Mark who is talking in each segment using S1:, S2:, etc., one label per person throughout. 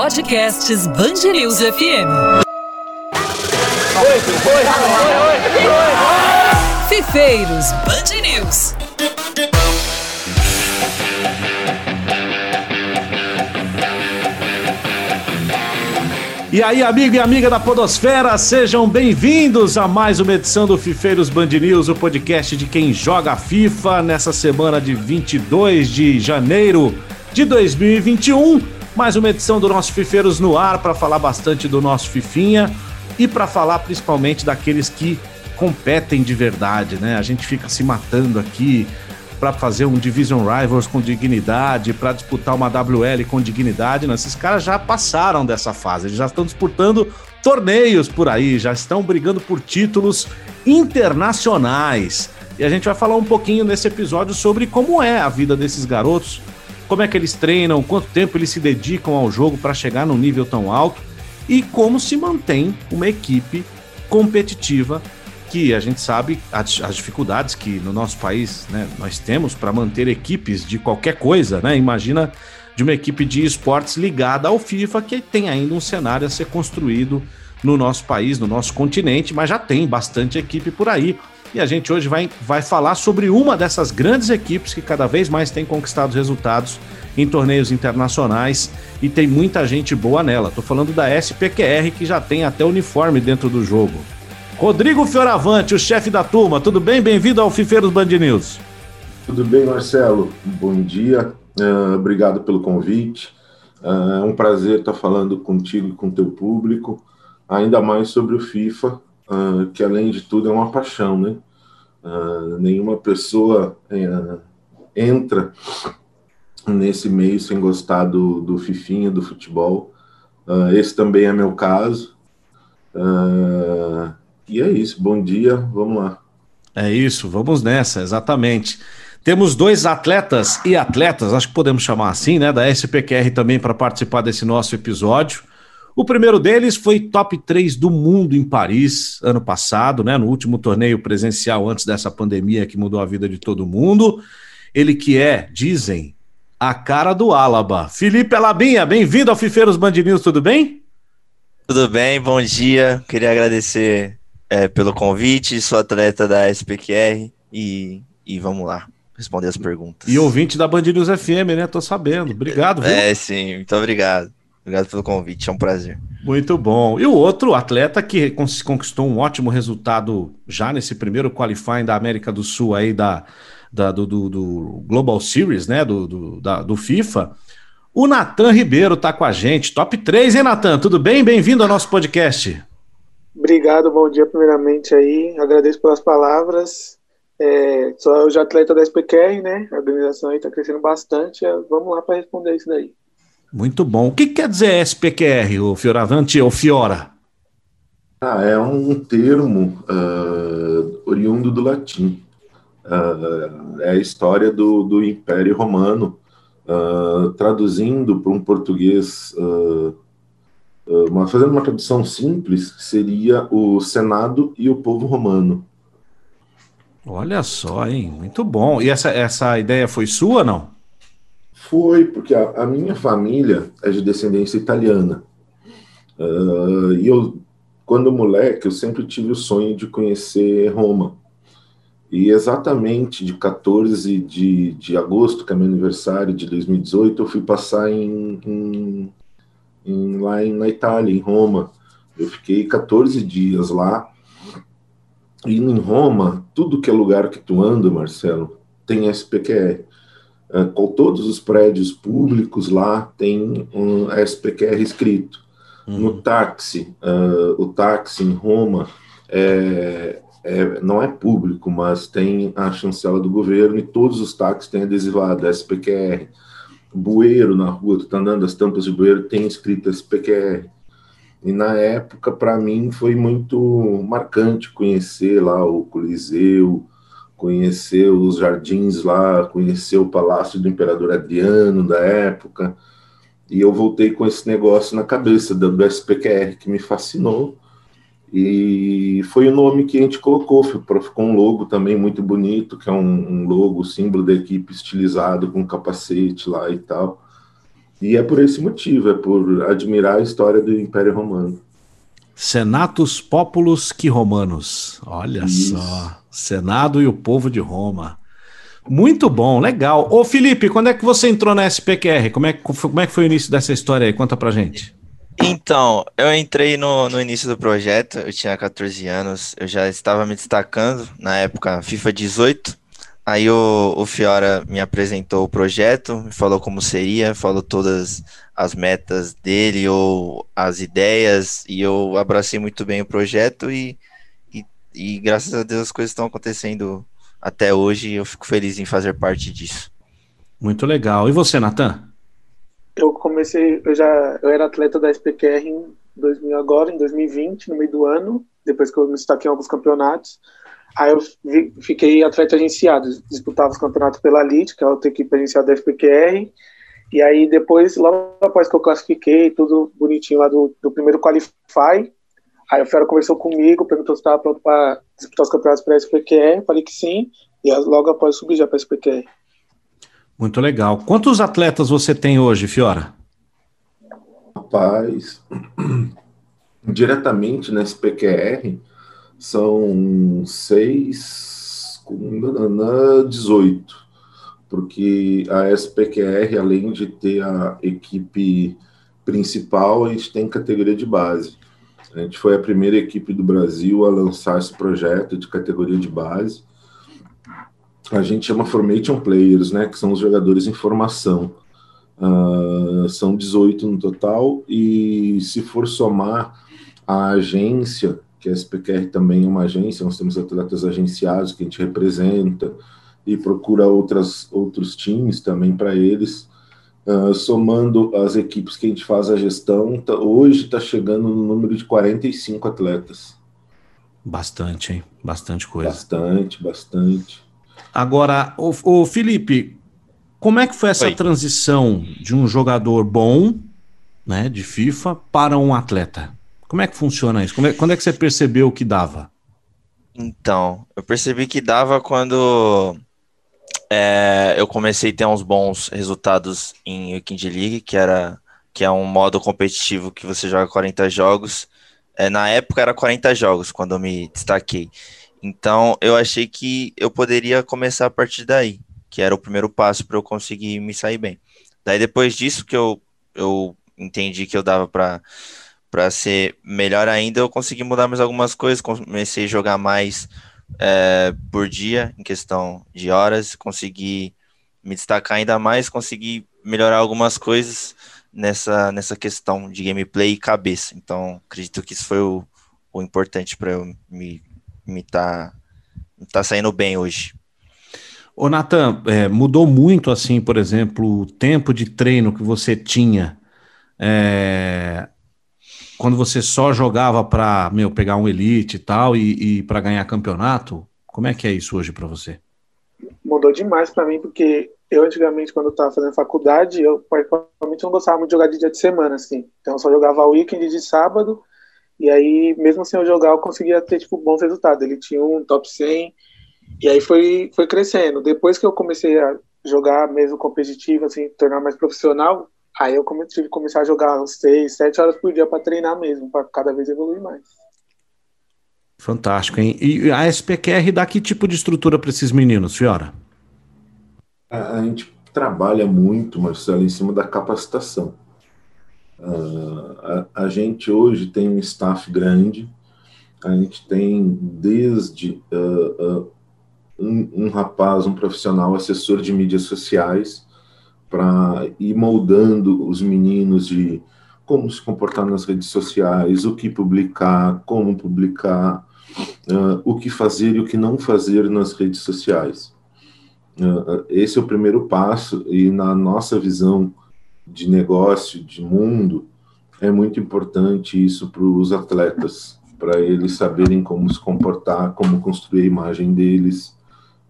S1: Podcasts News FM.
S2: Oi, oi, oi,
S1: Fifeiros Band News.
S3: E aí, amigo e amiga da Podosfera, sejam bem-vindos a mais uma edição do Fifeiros Band News, o podcast de quem joga FIFA nessa semana de 22 de janeiro de 2021. Mais uma edição do nosso Fifeiros no ar para falar bastante do nosso Fifinha e para falar principalmente daqueles que competem de verdade, né? A gente fica se matando aqui para fazer um Division Rivals com dignidade, para disputar uma WL com dignidade. Não, esses caras já passaram dessa fase, eles já estão disputando torneios por aí, já estão brigando por títulos internacionais. E a gente vai falar um pouquinho nesse episódio sobre como é a vida desses garotos, como é que eles treinam, quanto tempo eles se dedicam ao jogo para chegar num nível tão alto e como se mantém uma equipe competitiva que a gente sabe as, as dificuldades que no nosso país né, nós temos para manter equipes de qualquer coisa, né? Imagina de uma equipe de esportes ligada ao FIFA que tem ainda um cenário a ser construído no nosso país, no nosso continente, mas já tem bastante equipe por aí. E a gente hoje vai, vai falar sobre uma dessas grandes equipes que cada vez mais tem conquistado resultados em torneios internacionais e tem muita gente boa nela. Estou falando da SPQR que já tem até uniforme dentro do jogo. Rodrigo Fioravante, o chefe da turma, tudo bem? Bem-vindo ao Fifeiros Band News.
S4: Tudo bem, Marcelo? Bom dia, uh, obrigado pelo convite. Uh, é um prazer estar falando contigo e com o teu público, ainda mais sobre o FIFA, uh, que além de tudo é uma paixão, né? nenhuma pessoa entra nesse meio sem gostar do, do Fifinha, do futebol. esse também é meu caso. Uh, e é isso, bom dia, vamos lá.
S3: É isso, vamos nessa, exatamente. Temos dois atletas e atletas, acho que podemos chamar assim, né, da SPQR também para participar desse nosso episódio. O primeiro deles foi top 3 do mundo em Paris ano passado, né, no último torneio presencial antes dessa pandemia que mudou a vida de todo mundo. Ele que é, dizem, a cara do Álaba. Felipe Alabinha, bem-vindo ao Fifeiros Band News, tudo bem?
S5: Tudo bem, bom dia. Queria agradecer é, pelo convite, sou atleta da SPQR e, e vamos lá responder as perguntas.
S3: E ouvinte da Band News FM, né? Tô sabendo. Obrigado, viu?
S5: É, sim, muito obrigado. Obrigado pelo convite, é um prazer.
S3: Muito bom. E o outro atleta que conquistou um ótimo resultado já nesse primeiro qualifying da América do Sul aí da, da do, do, do, Global Series, né? Do, do, da, do FIFA. O Natan Ribeiro tá com a gente. Top 3, hein, Natan? Tudo bem? Bem-vindo ao nosso podcast.
S6: Obrigado, bom dia primeiramente aí. Agradeço pelas palavras. É, sou hoje atleta da SPQR, né? A organização aí está crescendo bastante. Vamos lá para responder isso daí.
S3: Muito bom. O que quer dizer SPQR, o Fioravante ou Fiora?
S4: Ah, é um termo uh, oriundo do latim. Uh, é a história do, do Império Romano, uh, traduzindo para um português uma, fazendo uma tradução simples, seria o Senado e o povo romano.
S3: Olha só, hein? Muito bom. E essa, essa ideia foi sua, não?
S4: Foi, porque a, a minha família é de descendência italiana. Uh, e eu, quando moleque, eu sempre tive o sonho de conhecer Roma. E exatamente de 14 de, de agosto, que é meu aniversário de 2018, eu fui passar em, em em, lá em, na Itália, em Roma. Eu fiquei 14 dias lá. E em Roma, tudo que é lugar que tu anda, Marcelo, tem SPQR. É, com todos os prédios públicos lá tem um SPQR escrito. Uhum. No táxi, uh, o táxi em Roma é, é, não é público, mas tem a chancela do governo e todos os táxis têm adesivado SPQR bueiro na rua, tu tá andando, as tampas de bueiro tem escrito SPQR. E na época, para mim, foi muito marcante conhecer lá o Coliseu, conhecer os jardins lá, conhecer o Palácio do Imperador Adriano da época. E eu voltei com esse negócio na cabeça do SPQR, que me fascinou. E foi o nome que a gente colocou, ficou um logo também muito bonito, que é um, um logo, símbolo da equipe estilizado com capacete lá e tal. E é por esse motivo, é por admirar a história do Império Romano.
S3: Senatus Populus que Romanos. Olha Isso. só. Senado e o povo de Roma. Muito bom, legal. Ô Felipe, quando é que você entrou na SPQR? Como é, como é que foi o início dessa história aí? Conta pra gente.
S5: Então, eu entrei no, no início do projeto, eu tinha 14 anos, eu já estava me destacando na época FIFA 18. Aí o, o Fiora me apresentou o projeto, me falou como seria, falou todas as metas dele ou as ideias, e eu abracei muito bem o projeto e, e, e graças a Deus as coisas estão acontecendo até hoje e eu fico feliz em fazer parte disso.
S3: Muito legal. E você, Natan?
S6: Eu comecei, eu já eu era atleta da SPQR em 2000 agora, em 2020, no meio do ano, depois que eu me destaquei em alguns campeonatos. Aí eu vi, fiquei atleta agenciado, disputava os campeonatos pela LIT, que é a outra equipe agenciada da SPQR. E aí depois, logo após que eu classifiquei, tudo bonitinho lá do, do primeiro Qualify, aí o Fera conversou comigo, perguntou se estava pronto para disputar os campeonatos para a SPQR, falei que sim, e logo após subir já para a SPQR.
S3: Muito legal. Quantos atletas você tem hoje, Fiora?
S4: Rapaz, diretamente na SPQR são seis com 18, porque a SPQR, além de ter a equipe principal, a gente tem categoria de base. A gente foi a primeira equipe do Brasil a lançar esse projeto de categoria de base a gente chama Formation Players, né, que são os jogadores em formação. Uh, são 18 no total, e se for somar a agência, que a SPQR também é uma agência, nós temos atletas agenciados que a gente representa e procura outras, outros times também para eles. Uh, somando as equipes que a gente faz a gestão, tá, hoje está chegando no número de 45 atletas.
S3: Bastante, hein? Bastante coisa.
S4: Bastante, bastante.
S3: Agora, o, o Felipe, como é que foi essa Oi. transição de um jogador bom, né, de FIFA, para um atleta? Como é que funciona isso? É, quando é que você percebeu que dava?
S5: Então, eu percebi que dava quando é, eu comecei a ter uns bons resultados em Weekend League, que era que é um modo competitivo que você joga 40 jogos. É, na época era 40 jogos quando eu me destaquei. Então, eu achei que eu poderia começar a partir daí, que era o primeiro passo para eu conseguir me sair bem. Daí, depois disso, que eu, eu entendi que eu dava para para ser melhor ainda, eu consegui mudar mais algumas coisas, comecei a jogar mais é, por dia, em questão de horas, consegui me destacar ainda mais, consegui melhorar algumas coisas nessa, nessa questão de gameplay e cabeça. Então, acredito que isso foi o, o importante para eu me me tá, tá saindo bem hoje.
S3: Ô, Natan, é, mudou muito, assim, por exemplo, o tempo de treino que você tinha é, quando você só jogava para meu pegar um elite e tal e, e para ganhar campeonato? Como é que é isso hoje para você?
S6: Mudou demais para mim, porque eu antigamente, quando eu estava fazendo faculdade, eu particularmente não gostava muito de jogar de dia de semana, assim. Então eu só jogava weekend de sábado e aí, mesmo sem eu jogar, eu conseguia ter, tipo, bons resultados. Ele tinha um top 100, e aí foi, foi crescendo. Depois que eu comecei a jogar mesmo competitivo, assim, tornar mais profissional, aí eu tive que começar a jogar uns 6, 7 horas por dia para treinar mesmo, para cada vez evoluir mais.
S3: Fantástico, hein? E a SPQR dá que tipo de estrutura para esses meninos, Fiora?
S4: A, a gente trabalha muito, Marcelo, em cima da capacitação. Uh, a, a, gente hoje tem um staff grande, a gente tem desde uh, uh, um, um, rapaz, um profissional, assessor de mídias sociais, para ir moldando os meninos de como se comportar nas redes sociais, o que publicar, como publicar, o que fazer e o que não fazer nas redes sociais. esse é o primeiro passo, e na nossa visão de negócio, de mundo, é muito importante isso para os atletas, para eles saberem como se comportar, como construir a imagem deles,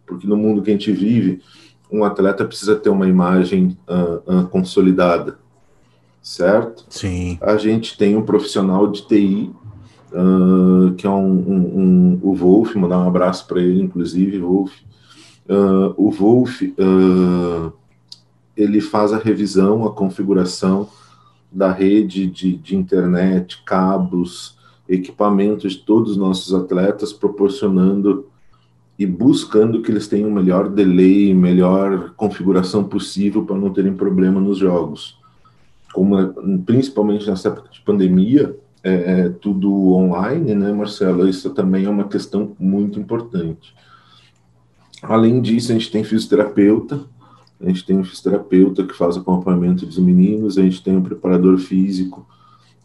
S4: porque no mundo que a gente vive, um atleta precisa ter uma imagem uh, uh, consolidada, certo?
S3: Sim.
S4: A gente tem um profissional de TI, uh, que é um, um, um, o Wolf, mandar um abraço para ele, inclusive, Wolf. o Wolf ele faz a revisão, a configuração da rede de, de internet, cabos, equipamentos de todos os nossos atletas, proporcionando e buscando que eles tenham melhor delay, melhor configuração possível para não terem problema nos jogos. Como, é, principalmente nessa época de pandemia, é, é, tudo online, né, Marcelo? Isso também é uma questão muito importante. Além disso, a gente tem fisioterapeuta, a gente tem um fisioterapeuta que faz acompanhamento dos meninos, a gente tem um preparador físico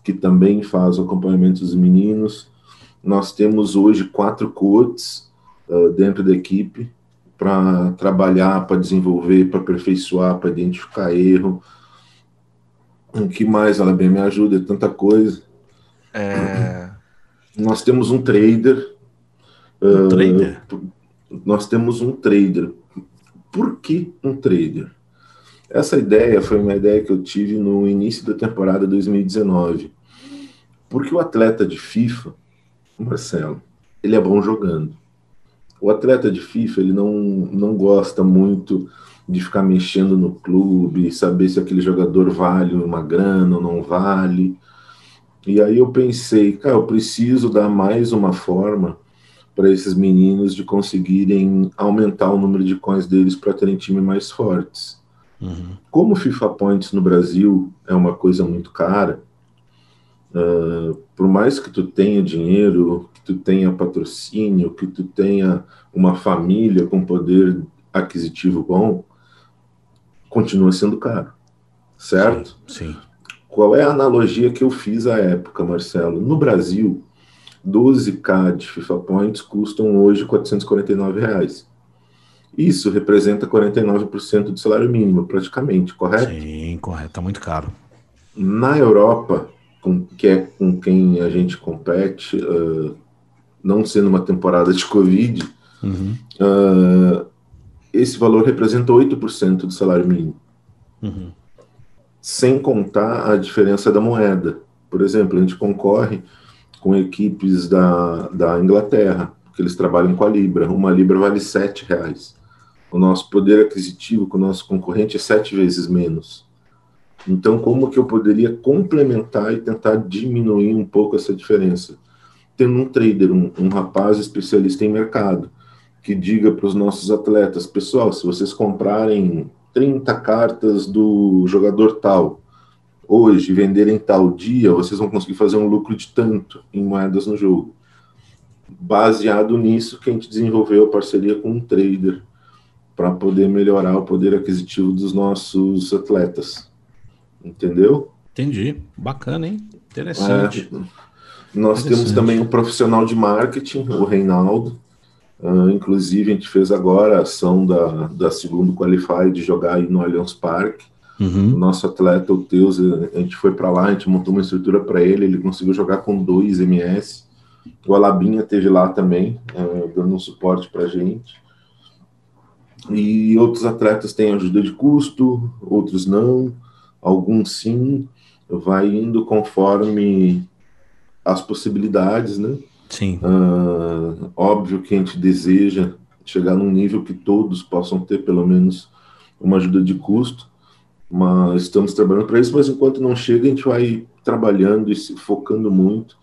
S4: que também faz acompanhamento dos meninos. Nós temos hoje quatro coaches uh, dentro da equipe para trabalhar, para desenvolver, para aperfeiçoar, para identificar erro. O que mais, ela bem me ajuda? É tanta coisa. É... Nós temos um trader.
S3: Um uh, trader?
S4: Nós temos um trader. Por que um trader? Essa ideia foi uma ideia que eu tive no início da temporada 2019. Porque o atleta de FIFA, Marcelo, ele é bom jogando. O atleta de FIFA, ele não, não gosta muito de ficar mexendo no clube, saber se aquele jogador vale uma grana ou não vale. E aí eu pensei, cara, eu preciso dar mais uma forma para esses meninos de conseguirem aumentar o número de coins deles para terem time mais fortes. Uhum. Como FIFA Points no Brasil é uma coisa muito cara, uh, por mais que tu tenha dinheiro, que tu tenha patrocínio, que tu tenha uma família com poder aquisitivo bom, continua sendo caro, certo?
S3: Sim. sim.
S4: Qual é a analogia que eu fiz à época, Marcelo? No Brasil, 12K de FIFA Points custam hoje 449 reais. Isso representa 49% do salário mínimo, praticamente, correto?
S3: Sim, correto. Está muito caro.
S4: Na Europa, com, que é com quem a gente compete, uh, não sendo uma temporada de Covid, uhum. uh, esse valor representa 8% do salário mínimo. Uhum. Sem contar a diferença da moeda. Por exemplo, a gente concorre com equipes da, da Inglaterra, que eles trabalham com a Libra. Uma Libra vale sete reais. O nosso poder aquisitivo com o nosso concorrente é sete vezes menos. Então, como que eu poderia complementar e tentar diminuir um pouco essa diferença? Tendo um trader, um, um rapaz especialista em mercado, que diga para os nossos atletas, pessoal, se vocês comprarem 30 cartas do jogador tal, hoje venderem tal dia, vocês vão conseguir fazer um lucro de tanto em moedas no jogo. Baseado nisso, que a gente desenvolveu a parceria com um trader para poder melhorar o poder aquisitivo dos nossos atletas. Entendeu?
S3: Entendi. Bacana, hein? Interessante.
S4: É, nós Interessante. temos também um profissional de marketing, o Reinaldo. Uh, inclusive, a gente fez agora a ação da, da segundo Qualify de jogar aí no Allianz Parque. Uhum. O nosso atleta, o Teus, a gente foi para lá, a gente montou uma estrutura para ele, ele conseguiu jogar com dois MS. O Alabinha teve lá também, uh, dando um suporte para gente. E outros atletas têm ajuda de custo, outros não, alguns sim. Vai indo conforme as possibilidades, né?
S3: Sim.
S4: Uh, óbvio que a gente deseja chegar num nível que todos possam ter pelo menos uma ajuda de custo, mas estamos trabalhando para isso, mas enquanto não chega, a gente vai trabalhando e se focando muito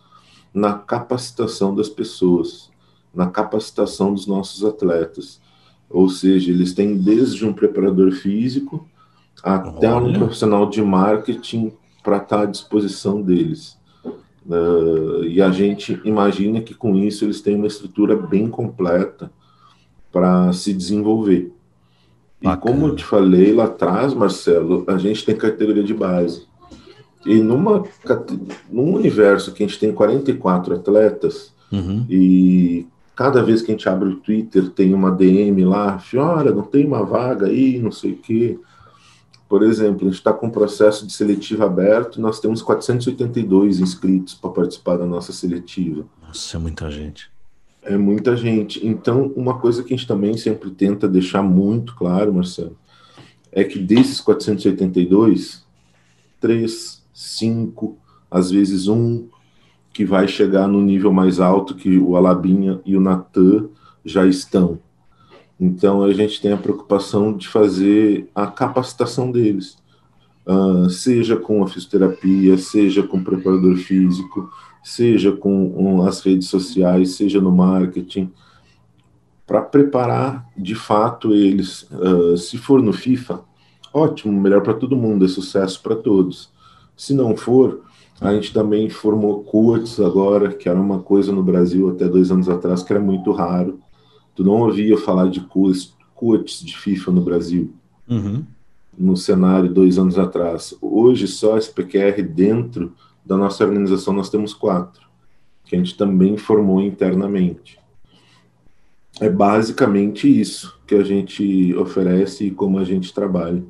S4: na capacitação das pessoas, na capacitação dos nossos atletas. Ou seja, eles têm desde um preparador físico até Olha. um profissional de marketing para estar à disposição deles. Uh, e a gente imagina que com isso eles têm uma estrutura bem completa para se desenvolver. Bacana. E como eu te falei lá atrás, Marcelo, a gente tem categoria de base. E numa, num universo que a gente tem 44 atletas, uhum. e cada vez que a gente abre o Twitter tem uma DM lá, Fiora, não tem uma vaga aí, não sei o quê. Por exemplo, a gente está com um processo de seletiva aberto, nós temos 482 inscritos para participar da nossa seletiva.
S3: Nossa, é muita gente.
S4: É muita gente. Então, uma coisa que a gente também sempre tenta deixar muito claro, Marcelo, é que desses 482, três, cinco, às vezes um, que vai chegar no nível mais alto que o Alabinha e o Natan já estão. Então a gente tem a preocupação de fazer a capacitação deles, uh, seja com a fisioterapia, seja com o preparador físico, seja com um, as redes sociais, seja no marketing, para preparar de fato eles. Uh, se for no FIFA, ótimo, melhor para todo mundo, é sucesso para todos. Se não for, a gente também formou coaches agora, que era uma coisa no Brasil até dois anos atrás que era muito raro Tu não ouvia falar de coaches de FIFA no Brasil. Uhum. No cenário dois anos atrás. Hoje, só SPQR dentro da nossa organização nós temos quatro, que a gente também formou internamente. É basicamente isso que a gente oferece e como a gente trabalha.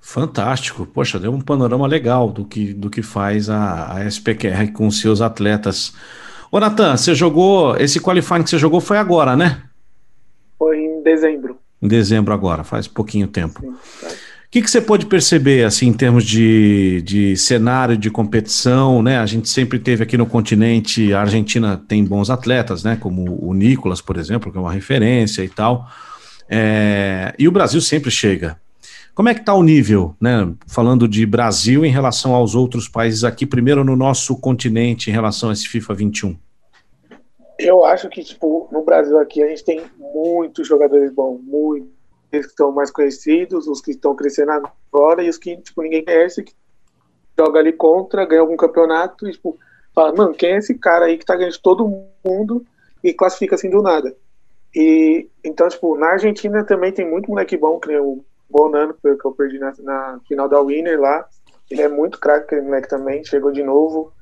S3: Fantástico. Poxa, deu um panorama legal do que, do que faz a, a SPQR com seus atletas. Ô, Natan, você jogou. Esse qualifying que você jogou foi agora, né?
S6: Foi em dezembro.
S3: Em dezembro agora, faz pouquinho tempo. O que, que você pode perceber, assim, em termos de, de cenário de competição, né? A gente sempre teve aqui no continente, a Argentina tem bons atletas, né? Como o Nicolas, por exemplo, que é uma referência e tal. É, e o Brasil sempre chega. Como é que está o nível, né? Falando de Brasil em relação aos outros países aqui, primeiro no nosso continente em relação a esse FIFA 21?
S6: Eu acho que, tipo, no Brasil aqui a gente tem muitos jogadores bons, muitos que estão mais conhecidos, os que estão crescendo agora e os que, tipo, ninguém conhece, que joga ali contra, ganha algum campeonato e, tipo, fala, mano, quem é esse cara aí que tá ganhando de todo mundo e classifica assim do nada? E, então, tipo, na Argentina também tem muito moleque bom, que nem o Bonano, que eu perdi na, na final da Winner lá. Ele é muito craque, aquele moleque também, chegou de novo.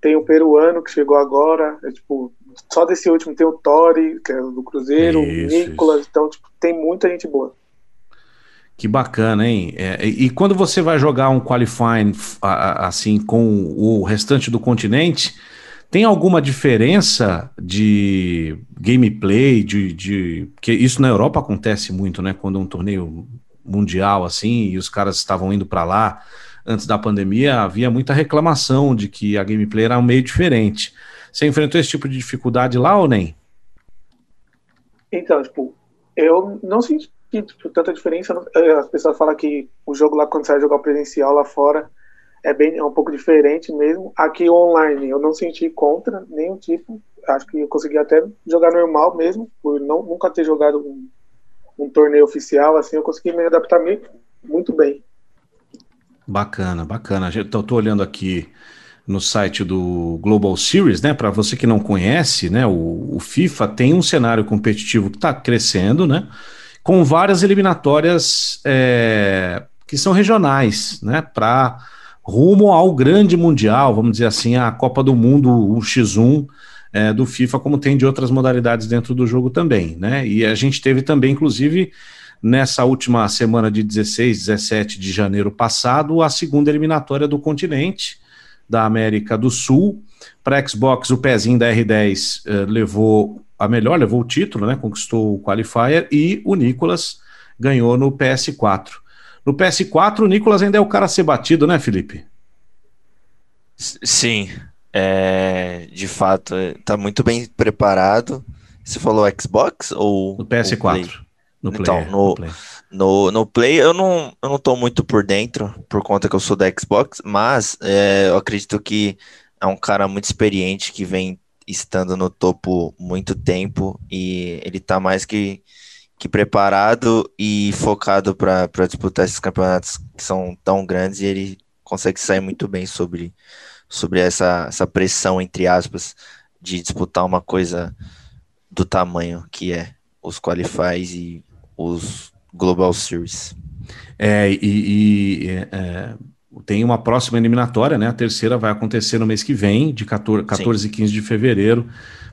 S6: Tem o peruano que chegou agora, é tipo, só desse último tem o Tori, que é do Cruzeiro, isso, o Nicolas, isso. então tipo, tem muita gente boa.
S3: Que bacana, hein? É, e quando você vai jogar um qualifying assim com o restante do continente, tem alguma diferença de gameplay, de, de que isso na Europa acontece muito, né? Quando um torneio mundial assim e os caras estavam indo para lá antes da pandemia, havia muita reclamação de que a gameplay era meio diferente. Você enfrentou esse tipo de dificuldade lá ou nem?
S6: Então, tipo, eu não senti tipo, tanta diferença. Eh, as pessoas falam que o jogo lá, quando você jogar presencial lá fora, é bem é um pouco diferente mesmo. Aqui online eu não senti contra nenhum tipo. Acho que eu consegui até jogar normal mesmo, por não, nunca ter jogado um, um torneio oficial, assim, eu consegui me adaptar muito bem.
S3: Bacana, bacana. Eu tô olhando aqui no site do Global Series, né? Para você que não conhece, né? O, o FIFA tem um cenário competitivo que está crescendo, né? Com várias eliminatórias é, que são regionais, né? Para rumo ao grande mundial, vamos dizer assim, a Copa do Mundo, o X1 é, do FIFA, como tem de outras modalidades dentro do jogo também, né? E a gente teve também, inclusive, nessa última semana de 16, 17 de janeiro passado, a segunda eliminatória do continente, da América do Sul. Para Xbox, o pezinho da R10 eh, levou a melhor, levou o título, né? Conquistou o qualifier e o Nicolas ganhou no PS4. No PS4, o Nicolas ainda é o cara a ser batido, né, Felipe?
S5: Sim, é, de fato, está muito bem preparado. Você falou Xbox ou
S3: no PS4?
S5: No Play, então, no, no, Play. No, no Play eu não, eu não tô muito por dentro, por conta que eu sou da Xbox, mas é, eu acredito que é um cara muito experiente que vem estando no topo muito tempo e ele tá mais que, que preparado e focado para disputar esses campeonatos que são tão grandes e ele consegue sair muito bem sobre sobre essa, essa pressão, entre aspas, de disputar uma coisa do tamanho que é os Qualifies e os Global Series.
S3: É, e, e é, tem uma próxima eliminatória, né? A terceira vai acontecer no mês que vem, de 14, 14 e 15 de fevereiro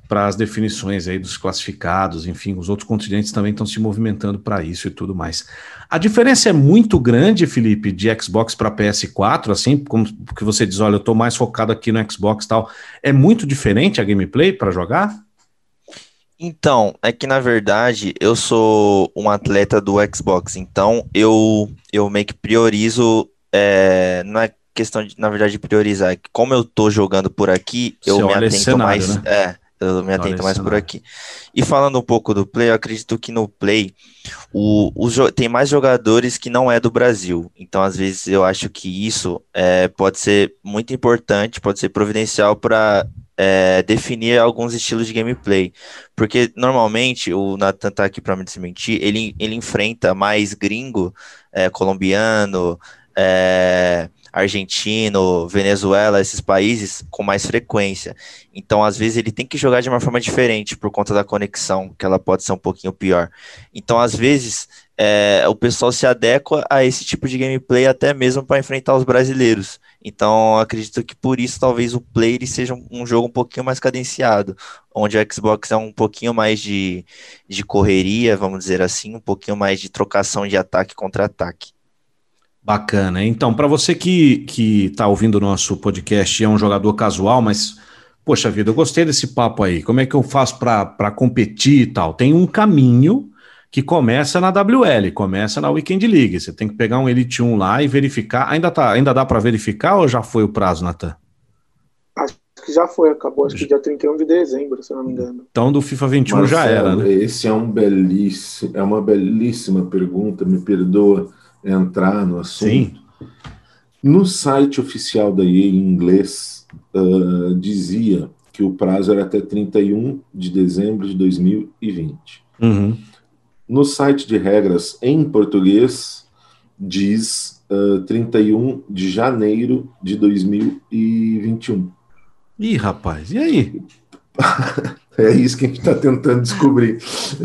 S3: para as definições aí dos classificados, enfim, os outros continentes também estão se movimentando para isso e tudo mais. A diferença é muito grande, Felipe, de Xbox para PS4, assim, como que você diz, olha, eu estou mais focado aqui no Xbox e tal. É muito diferente a gameplay para jogar?
S5: Então, é que na verdade eu sou um atleta do Xbox, então eu, eu meio que priorizo, é, não é questão de, na verdade, de priorizar, é que como eu tô jogando por aqui, eu me atento cenário, mais. Né? É, Eu me atento mais por aqui. E falando um pouco do Play, eu acredito que no Play o, o, tem mais jogadores que não é do Brasil. Então, às vezes, eu acho que isso é, pode ser muito importante, pode ser providencial para é, definir alguns estilos de gameplay. Porque normalmente o Nathan tá aqui para me desmentir, ele, ele enfrenta mais gringo, é, colombiano, é, argentino, Venezuela, esses países com mais frequência. Então, às vezes, ele tem que jogar de uma forma diferente por conta da conexão, que ela pode ser um pouquinho pior. Então, às vezes, é, o pessoal se adequa a esse tipo de gameplay até mesmo para enfrentar os brasileiros. Então, acredito que por isso talvez o Play seja um jogo um pouquinho mais cadenciado, onde o Xbox é um pouquinho mais de, de correria, vamos dizer assim, um pouquinho mais de trocação de ataque contra ataque.
S3: Bacana. Então, para você que que está ouvindo o nosso podcast e é um jogador casual, mas poxa vida, eu gostei desse papo aí. Como é que eu faço para competir e tal? Tem um caminho que começa na WL, começa na Weekend League. Você tem que pegar um Elite 1 lá e verificar. Ainda tá, ainda dá para verificar ou já foi o prazo, Natan?
S6: Acho que já foi, acabou, acho que dia 31 de dezembro, se não me engano.
S3: Então do FIFA 21 Marcelo, já era, né?
S4: Esse é um belíssimo, é uma belíssima pergunta, me perdoa entrar no assunto. Sim. No site oficial da EA em inglês, uh, dizia que o prazo era até 31 de dezembro de 2020.
S3: Uhum.
S4: No site de regras em português, diz uh, 31 de janeiro de 2021.
S3: Ih, rapaz, e aí?
S4: É isso que a gente está tentando descobrir.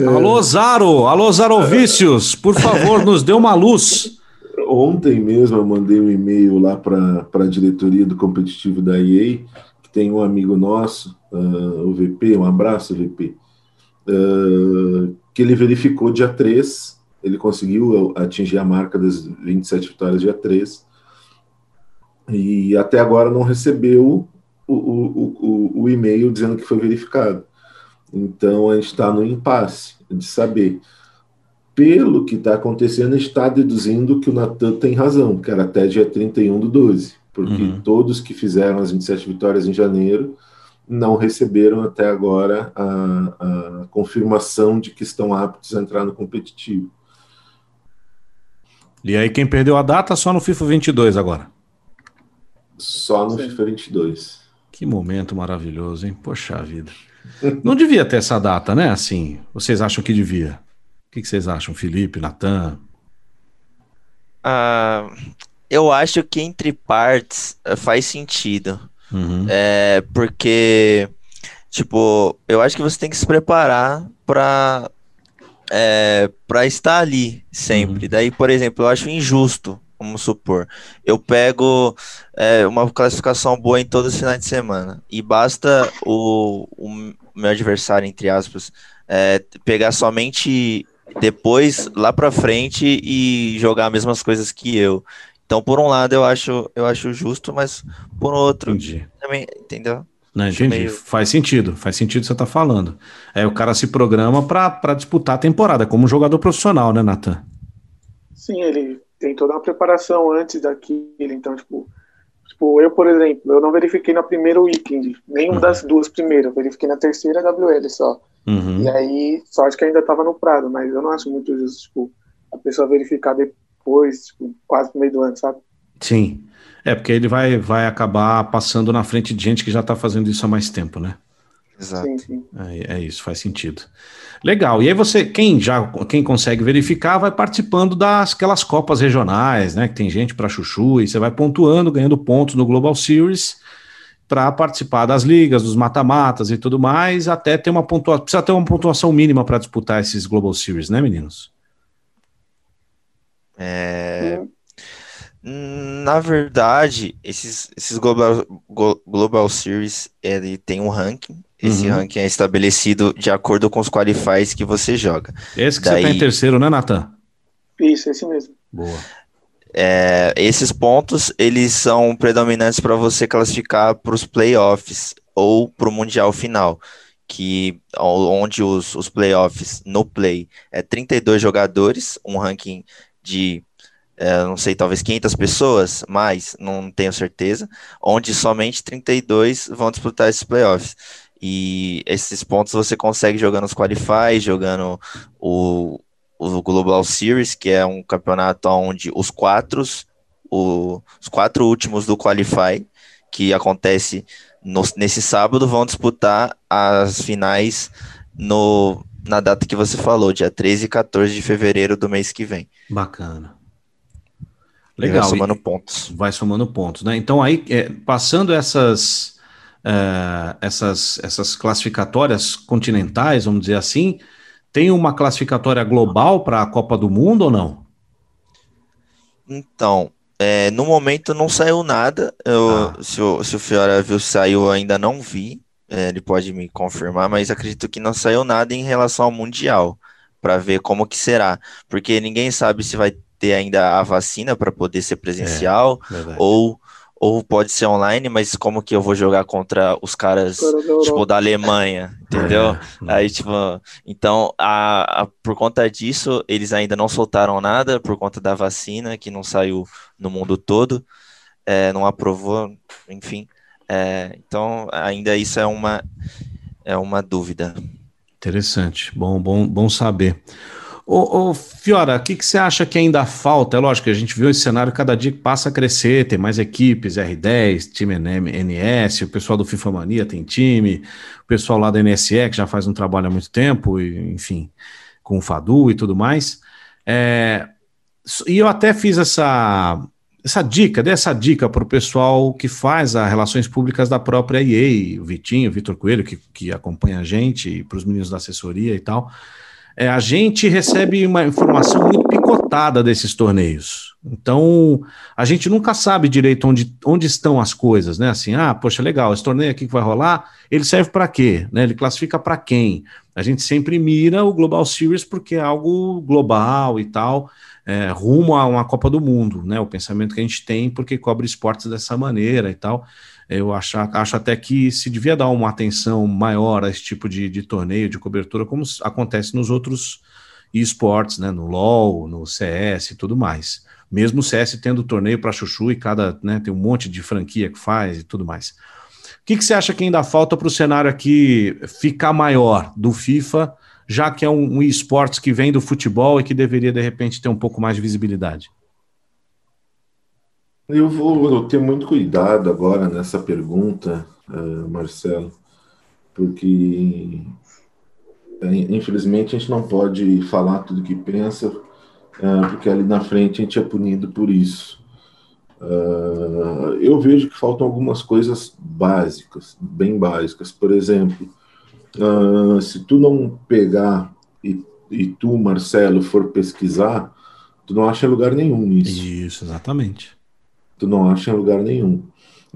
S3: Alô, Zaro! Alô, Zarovícios! Por favor, nos dê uma luz.
S4: Ontem mesmo eu mandei um e-mail lá para a diretoria do competitivo da EA, que tem um amigo nosso, uh, o VP, um abraço, VP, uh, ah, que ele verificou dia 3, ele conseguiu atingir a marca das 27 vitórias dia 3, e até agora não recebeu o, o, o, o e-mail dizendo que foi verificado. Então a gente está no impasse de saber. Pelo que está acontecendo, está deduzindo que o Natan tem razão, que era até dia 31 do 12, porque uhum. todos que fizeram as 27 vitórias em janeiro não receberam até agora a, a confirmação de que estão aptos a entrar no competitivo.
S3: E aí, quem perdeu a data só no FIFA 22 agora?
S4: Só no Sim. FIFA 22.
S3: Que momento maravilhoso, hein? Poxa vida. Não devia ter essa data, né? Assim, vocês acham que devia? O que, vocês acham, Felipe, Natan?
S5: Uh, eu acho que entre partes eh, faz sentido.
S3: Uhum.
S5: É, porque, tipo, eu acho que você tem que se preparar para é, para estar ali sempre. Uhum. Daí, por exemplo, eu acho injusto, vamos supor, eu pego é, uma classificação boa em todos os finais de semana e basta o, o meu adversário, entre aspas, é, pegar somente depois, lá para frente e jogar as mesmas coisas que eu. Então, por um lado, eu acho, eu acho justo, mas por outro,
S3: entendi.
S5: também, entendeu?
S3: Não, entendi. Meio... Faz sentido, faz sentido o que você está falando. Aí o cara se programa para disputar a temporada, como um jogador profissional, né, Nathan?
S6: Sim, ele tem toda uma preparação antes daquilo, então, tipo, tipo, eu, por exemplo, eu não verifiquei na primeira weekend, nenhuma uhum. das duas primeiras, eu verifiquei na terceira WL só.
S3: Uhum.
S6: E aí, sorte que ainda estava no Prado, mas eu não acho muito justo, tipo, a pessoa verificar depois, tipo, quase no meio do ano, sabe?
S3: Sim. É, porque ele vai, vai acabar passando na frente de gente que já está fazendo isso há mais tempo, né?
S5: Exato. Sim, sim.
S3: É, é, isso, faz sentido. Legal. E aí você, quem já, quem consegue verificar, vai participando das aquelas copas regionais, né? Que tem gente para chuchu e você vai pontuando, ganhando pontos no Global Series para participar das ligas, dos mata-matas e tudo mais, até ter uma pontuação, precisa ter uma pontuação mínima para disputar esses Global Series, né, meninos?
S5: É... Na verdade, esses, esses Global, Global Series, ele tem um ranking, esse uhum. ranking é estabelecido de acordo com os qualifies que você joga.
S3: Esse que Daí... você tá em terceiro, né, Nathan?
S6: Isso, esse mesmo.
S3: Boa.
S5: É, esses pontos eles são predominantes para você classificar para os playoffs ou para o mundial final, que onde os, os playoffs no play é 32 jogadores, um ranking de é, não sei, talvez 500 pessoas, mas não tenho certeza, onde somente 32 vão disputar esses playoffs. E esses pontos você consegue jogando os Qualify, jogando o, o Global Series, que é um campeonato onde os quatro, o, os quatro últimos do Qualify, que acontece no, nesse sábado, vão disputar as finais no, na data que você falou, dia 13 e 14 de fevereiro do mês que vem.
S3: Bacana. Legal.
S5: E vai somando pontos.
S3: Vai somando pontos, né? Então aí, é, passando essas, é, essas, essas classificatórias continentais, vamos dizer assim, tem uma classificatória global para a Copa do Mundo ou não?
S5: Então, é, no momento não saiu nada. Eu, ah. se, o, se o Fiora viu saiu, ainda não vi. É, ele pode me confirmar, mas acredito que não saiu nada em relação ao Mundial, para ver como que será. Porque ninguém sabe se vai ter ainda a vacina para poder ser presencial, é, ou ou pode ser online, mas como que eu vou jogar contra os caras, tipo, da Alemanha, entendeu? É, Aí, tipo, então, a, a, por conta disso, eles ainda não soltaram nada, por conta da vacina, que não saiu no mundo todo, é, não aprovou, enfim. É, então, ainda isso é uma, é uma dúvida.
S3: Interessante, bom, bom, bom saber. Ô, ô, Fiora, o que, que você acha que ainda falta? É lógico que a gente viu esse cenário cada dia que passa a crescer, tem mais equipes, R10, time NS, o pessoal do FIFA Mania tem time, o pessoal lá da NSE que já faz um trabalho há muito tempo, e, enfim, com o Fadu e tudo mais. É, e eu até fiz essa, essa dica, dei essa dica para o pessoal que faz as relações públicas da própria EA, o Vitinho, o Vitor Coelho, que, que acompanha a gente, para os meninos da assessoria e tal é, a gente recebe uma informação muito picotada desses torneios. Então, a gente nunca sabe direito onde, onde estão as coisas, né? Assim, ah, poxa, legal, esse torneio aqui que vai rolar, ele serve para quê? Né? Ele classifica para quem? A gente sempre mira o Global Series porque é algo global e tal, é, rumo a uma Copa do Mundo, né? O pensamento que a gente tem porque cobre esportes dessa maneira e tal. Eu acho, acho até que se devia dar uma atenção maior a esse tipo de, de torneio, de cobertura, como acontece nos outros esportes, né? No LoL, no CS e tudo mais. Mesmo o CS tendo torneio para chuchu e cada, né, tem um monte de franquia que faz e tudo mais. O que, que você acha que ainda falta para o cenário aqui ficar maior do FIFA, já que é um, um esportes que vem do futebol e que deveria, de repente, ter um pouco mais de visibilidade?
S4: Eu vou ter muito cuidado agora nessa pergunta, uh, Marcelo, porque eh, infelizmente a gente não pode falar tudo que pensa, uh, porque ali na frente a gente é punido por isso. Uh, eu vejo que faltam algumas coisas básicas, bem básicas. Por exemplo, se tu não pegar e, e tu, Marcelo, for pesquisar, tu não acha lugar nenhum
S3: isso. Isso, exatamente
S4: tu não acha em lugar nenhum.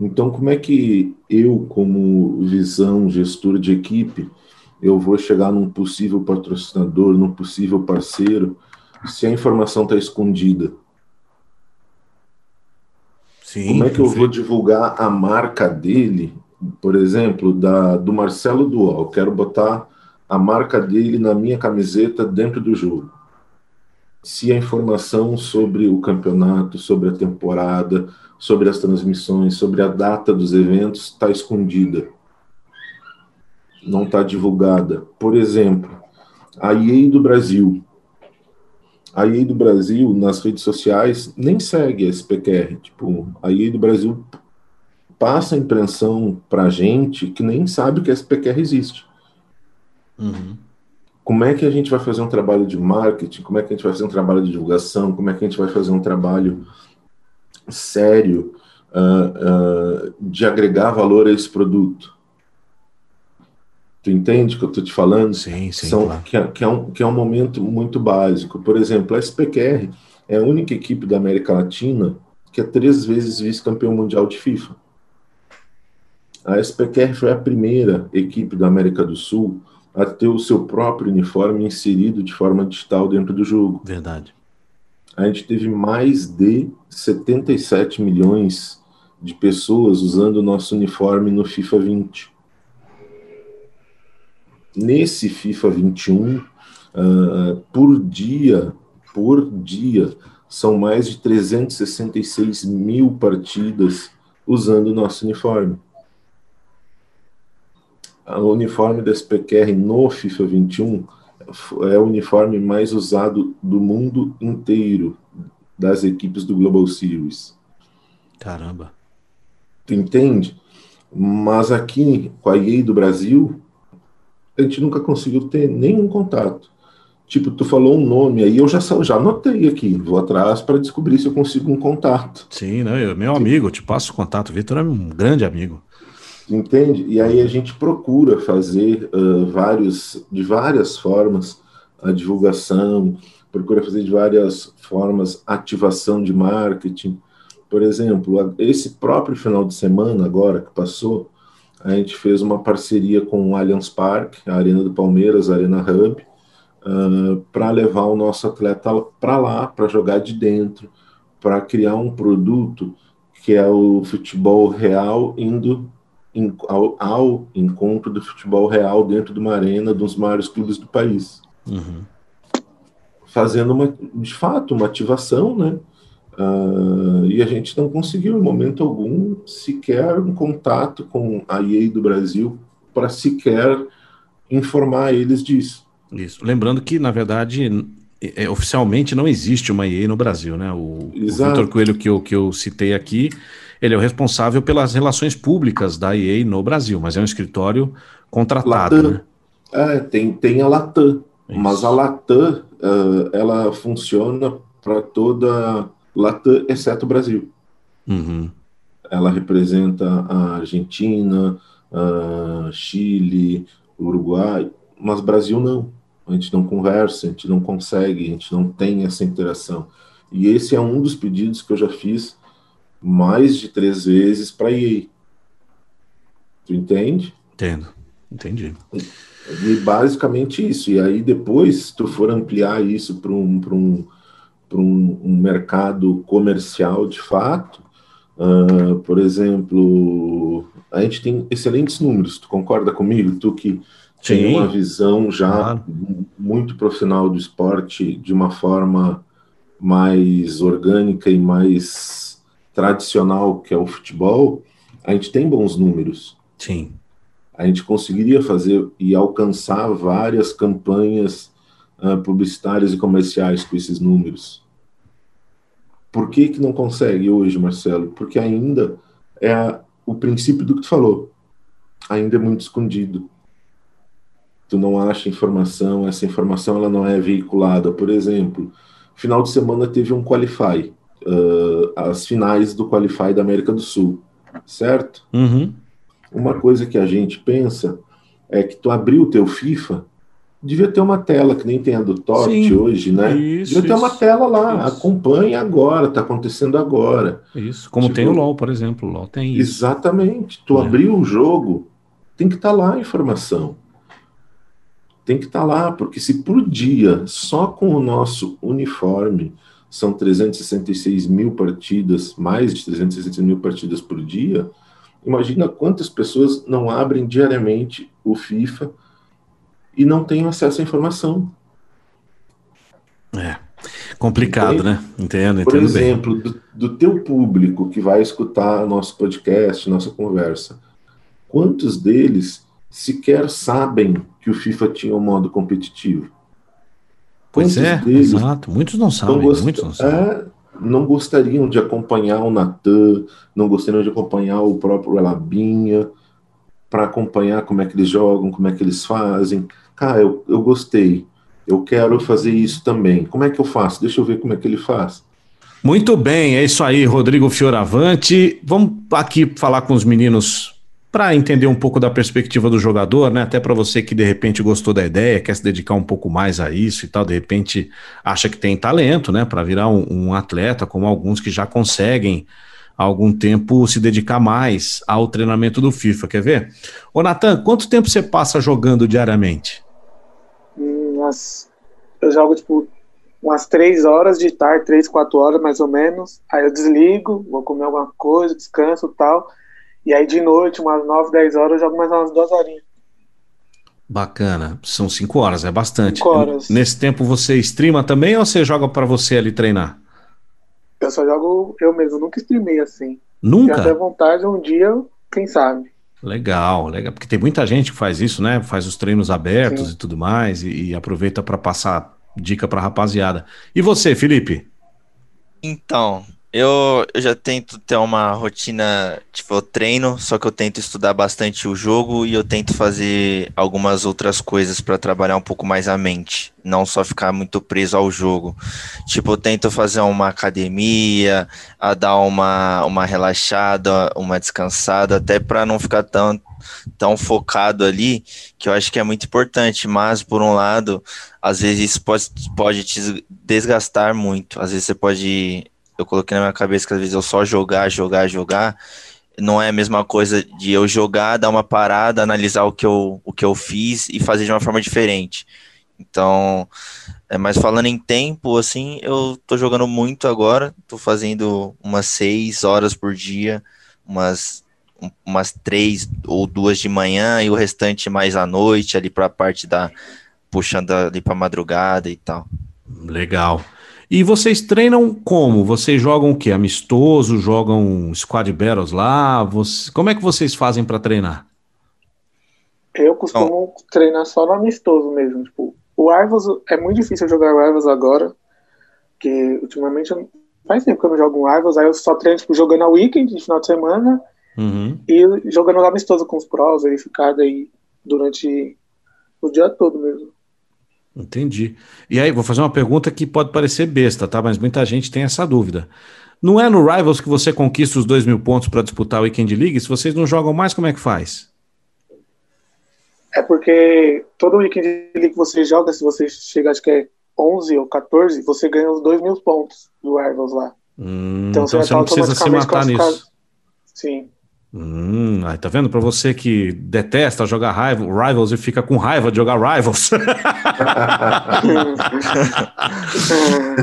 S4: Então, como é que eu, como visão, gestor de equipe, eu vou chegar num possível patrocinador, num possível parceiro, se a informação está escondida? Sim, como é que eu vou divulgar a marca dele, por exemplo, da, do Marcelo Dual? Quero botar a marca dele na minha camiseta dentro do jogo se a informação sobre o campeonato, sobre a temporada, sobre as transmissões, sobre a data dos eventos está escondida, não está divulgada. Por exemplo, a EA do Brasil. A EA do Brasil, nas redes sociais, nem segue a SPQR. Tipo, a EA do Brasil passa a impressão para gente que nem sabe que a SPQR existe. Uhum como é que a gente vai fazer um trabalho de marketing, como é que a gente vai fazer um trabalho de divulgação, como é que a gente vai fazer um trabalho sério uh, uh, de agregar valor a esse produto. Tu entende o que eu estou te falando?
S3: Sim, sim.
S4: São,
S3: claro.
S4: que, é, que, é um, que é um momento muito básico. Por exemplo, a SPQR é a única equipe da América Latina que é três vezes vice-campeão mundial de FIFA. A SPQR foi a primeira equipe da América do Sul a ter o seu próprio uniforme inserido de forma digital dentro do jogo.
S3: Verdade.
S4: A gente teve mais de 77 milhões de pessoas usando o nosso uniforme no FIFA 20. Nesse FIFA 21, uh, ah, por dia, por dia, são mais de 366 mil partidas usando o nosso uniforme. O uniforme da SPQR no FIFA 21 é o uniforme mais usado do mundo inteiro das equipes do Global Series.
S3: Caramba.
S4: Tu entende? Mas aqui, com a EA do Brasil, a gente nunca conseguiu ter nenhum contato. Tipo, tu falou um nome aí, eu já, já anotei aqui, vou atrás para descobrir se eu consigo um contato.
S3: Sim, eu, meu amigo, eu te passo o contato. Vitor é um grande amigo.
S4: Entende? E aí a gente procura fazer uh, vários, de várias formas a divulgação, procura fazer de várias formas ativação de marketing. Por exemplo, esse próprio final de semana agora que passou, a gente fez uma parceria com o Allianz Parque, a Arena do Palmeiras, a Arena Hub, uh, para levar o nosso atleta para lá, para jogar de dentro, para criar um produto que é o futebol real indo em, ao, ao, encontro do futebol real dentro de uma arena dos maiores clubes do país.
S3: Uhum.
S4: Fazendo, uma, de fato, uma ativação, né? Uh, e a gente não conseguiu, em momento algum, sequer um contato com a EA do Brasil para sequer informar eles disso.
S3: Isso. Lembrando que, na verdade, é, oficialmente não existe uma EA no Brasil, né? O, o Vitor Coelho que eu, que eu citei aqui, ele é o responsável pelas relações públicas da EA no Brasil, mas é um escritório contratado,
S4: Latam.
S3: né?
S4: É, tem, tem a Latam, Isso. mas a Latam, uh, ela funciona para toda Latam, exceto o Brasil.
S3: Uhum.
S4: Ela representa a Argentina, Chile, Uruguai, mas Brasil não a gente não conversa, a gente não consegue, a gente não tem essa interação. E esse é um dos pedidos que eu já fiz mais de três vezes para EA. Tu entende?
S3: Entendo, entendi.
S4: E basicamente isso. E aí depois, se tu for ampliar isso para um, um, um, um mercado comercial de fato, uh, por exemplo, a gente tem excelentes números. Tu concorda comigo? Tu que Sim. tem uma visão já claro. muito profissional do esporte de uma forma mais orgânica e mais tradicional que é o futebol, a gente tem bons números.
S3: Sim.
S4: A gente conseguiria fazer e alcançar várias campanhas uh, publicitárias e comerciais com esses números. Por que, que não consegue hoje, Marcelo? Porque ainda é o princípio do que tu falou. Ainda é muito escondido tu não acha informação, essa informação ela não é veiculada. Por exemplo, final de semana teve um Qualify, uh, as finais do Qualify da América do Sul, certo?
S3: Uhum.
S4: Uma coisa que a gente pensa é que tu abriu o teu FIFA, devia ter uma tela, que nem tem a do Totti hoje, né?
S3: Isso,
S4: devia ter
S3: isso,
S4: uma tela lá,
S3: isso.
S4: acompanhe agora, tá acontecendo agora.
S3: Isso, como tipo, tem o LoL, por exemplo, o LoL tem isso.
S4: Exatamente, tu é. abriu o jogo, tem que estar tá lá a informação tem que estar tá lá, porque se por dia, só com o nosso uniforme, são 366 mil partidas, mais de 366 mil partidas por dia, imagina quantas pessoas não abrem diariamente o FIFA e não têm acesso à informação.
S3: É. Complicado, Entende? né? Entendo, entendo
S4: Por exemplo, do, do, teu público que vai escutar nosso podcast, nossa conversa, quantos deles sequer sabem que o FIFA tinha um modo competitivo.
S3: Pois Quantos é, exato. Muitos não sabem, gost... muitos não sabem.
S4: É, não gostariam de acompanhar o Natan, não gostariam de acompanhar o próprio Elabinha, para acompanhar como é que eles jogam, como é que eles fazem. Cara, eu, eu gostei, eu quero fazer isso também. Como é que eu faço? Deixa eu ver como é que ele faz.
S3: Muito bem, é isso aí, Rodrigo Fioravante. Vamos aqui falar com os meninos para entender um pouco da perspectiva do jogador, né? Até para você que de repente gostou da ideia, quer se dedicar um pouco mais a isso e tal, de repente acha que tem talento, né? Para virar um, um, atleta, como alguns que já conseguem há algum tempo se dedicar mais ao treinamento do FIFA. Quer ver? Ô Natan, quanto tempo você passa jogando diariamente?
S6: Umas, eu jogo tipo umas três horas de tarde, três, quatro horas mais ou menos. Aí eu desligo, vou comer alguma coisa, descanso tal e aí de noite, umas 9, 10 horas, eu jogo mais umas duas horinhas.
S3: Bacana. São 5 horas, é bastante.
S6: Cinco horas.
S3: Nesse tempo você streama também ou você joga para você ali treinar?
S6: Eu só jogo eu mesmo, nunca streamei assim.
S3: Nunca?
S6: Tenho até vontade um dia, quem sabe.
S3: Legal, legal, porque tem muita gente que faz isso, né? Faz os treinos abertos Sim. e tudo mais e, e aproveita para passar dica para rapaziada. E você, Felipe?
S5: Então, eu, eu já tento ter uma rotina, tipo, eu treino, só que eu tento estudar bastante o jogo e eu tento fazer algumas outras coisas para trabalhar um pouco mais a mente, não só ficar muito preso ao jogo. Tipo, eu tento fazer uma academia, a dar uma, uma relaxada, uma descansada, até para não ficar tão, tão focado ali, que eu acho que é muito importante, mas por um lado, às vezes isso pode, pode te desgastar muito, às vezes você pode eu coloquei na minha cabeça que às vezes eu só jogar, jogar, jogar, não é a mesma coisa de eu jogar, dar uma parada, analisar o que eu, o que eu fiz e fazer de uma forma diferente. Então, é, mas falando em tempo, assim, eu tô jogando muito agora, tô fazendo umas seis horas por dia, umas, umas três ou duas de manhã e o restante mais à noite, ali para a parte da puxando ali para madrugada e tal.
S3: Legal. E vocês treinam como? Vocês jogam o quê? Amistoso? Jogam squad battles lá? Você... Como é que vocês fazem para treinar?
S6: Eu costumo treinar só no amistoso mesmo. Tipo, o Rivals é muito difícil jogar Rivals agora, porque ultimamente faz tempo que eu não jogo um Rivals, aí eu só treino tipo, jogando a weekend de final de semana uhum. e jogando amistoso com os pros, verificado aí durante o dia todo mesmo.
S3: Entendi. E aí, vou fazer uma pergunta que pode parecer besta, tá? Mas muita gente tem essa dúvida. Não é no Rivals que você conquista os dois mil pontos para disputar o Weekend League? Se vocês não jogam mais, como é que faz?
S6: É porque todo Weekend League que você joga, se você chega, acho que é 11 ou 14, você ganha os dois mil pontos do Rivals lá.
S3: Hum, então, você, então você não precisa se matar nisso.
S6: Sim.
S3: Hum, aí tá vendo? Para você que detesta jogar Rivals e fica com raiva de jogar Rivals.